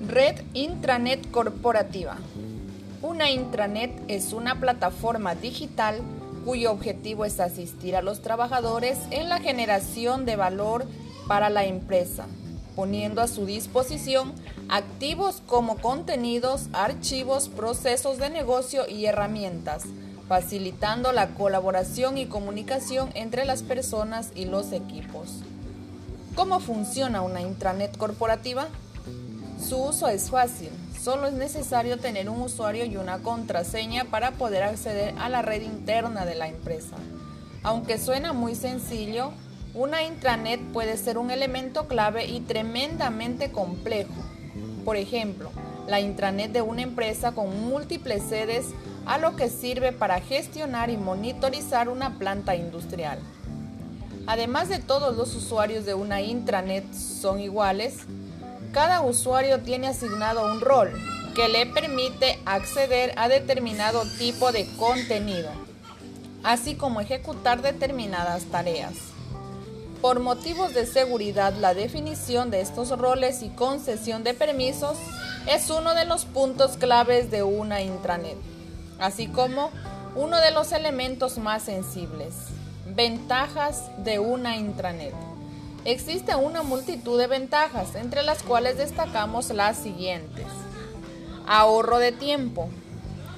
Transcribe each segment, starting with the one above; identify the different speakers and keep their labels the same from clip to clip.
Speaker 1: Red Intranet Corporativa. Una intranet es una plataforma digital cuyo objetivo es asistir a los trabajadores en la generación de valor para la empresa, poniendo a su disposición activos como contenidos, archivos, procesos de negocio y herramientas, facilitando la colaboración y comunicación entre las personas y los equipos. ¿Cómo funciona una intranet corporativa? Su uso es fácil, solo es necesario tener un usuario y una contraseña para poder acceder a la red interna de la empresa. Aunque suena muy sencillo, una intranet puede ser un elemento clave y tremendamente complejo. Por ejemplo, la intranet de una empresa con múltiples sedes a lo que sirve para gestionar y monitorizar una planta industrial. Además de todos los usuarios de una intranet son iguales, cada usuario tiene asignado un rol que le permite acceder a determinado tipo de contenido, así como ejecutar determinadas tareas. Por motivos de seguridad, la definición de estos roles y concesión de permisos es uno de los puntos claves de una intranet, así como uno de los elementos más sensibles. Ventajas de una intranet. Existe una multitud de ventajas, entre las cuales destacamos las siguientes. Ahorro de tiempo.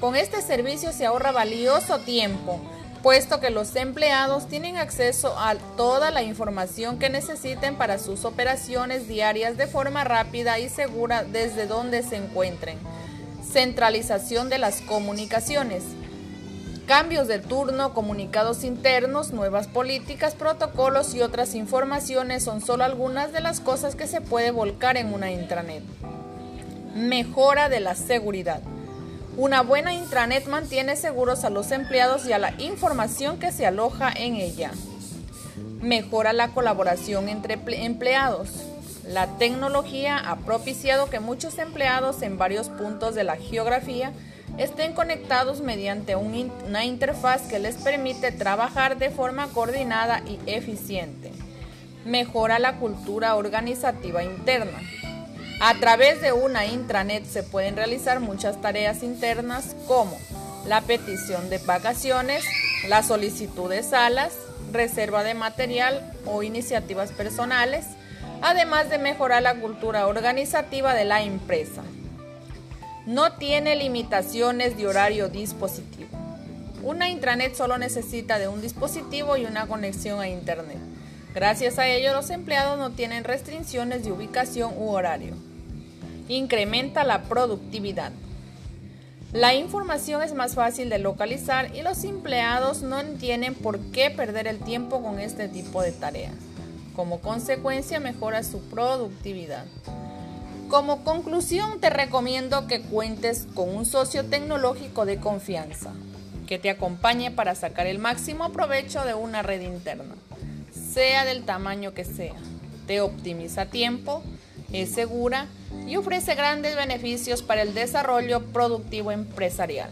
Speaker 1: Con este servicio se ahorra valioso tiempo, puesto que los empleados tienen acceso a toda la información que necesiten para sus operaciones diarias de forma rápida y segura desde donde se encuentren. Centralización de las comunicaciones cambios de turno, comunicados internos, nuevas políticas, protocolos y otras informaciones son solo algunas de las cosas que se puede volcar en una intranet. Mejora de la seguridad. Una buena intranet mantiene seguros a los empleados y a la información que se aloja en ella. Mejora la colaboración entre empleados. La tecnología ha propiciado que muchos empleados en varios puntos de la geografía estén conectados mediante una interfaz que les permite trabajar de forma coordinada y eficiente. Mejora la cultura organizativa interna. A través de una intranet se pueden realizar muchas tareas internas como la petición de vacaciones, la solicitud de salas, reserva de material o iniciativas personales, además de mejorar la cultura organizativa de la empresa. No tiene limitaciones de horario dispositivo. Una intranet solo necesita de un dispositivo y una conexión a Internet. Gracias a ello, los empleados no tienen restricciones de ubicación u horario. Incrementa la productividad. La información es más fácil de localizar y los empleados no tienen por qué perder el tiempo con este tipo de tareas. Como consecuencia, mejora su productividad. Como conclusión, te recomiendo que cuentes con un socio tecnológico de confianza que te acompañe para sacar el máximo provecho de una red interna, sea del tamaño que sea. Te optimiza tiempo, es segura y ofrece grandes beneficios para el desarrollo productivo empresarial.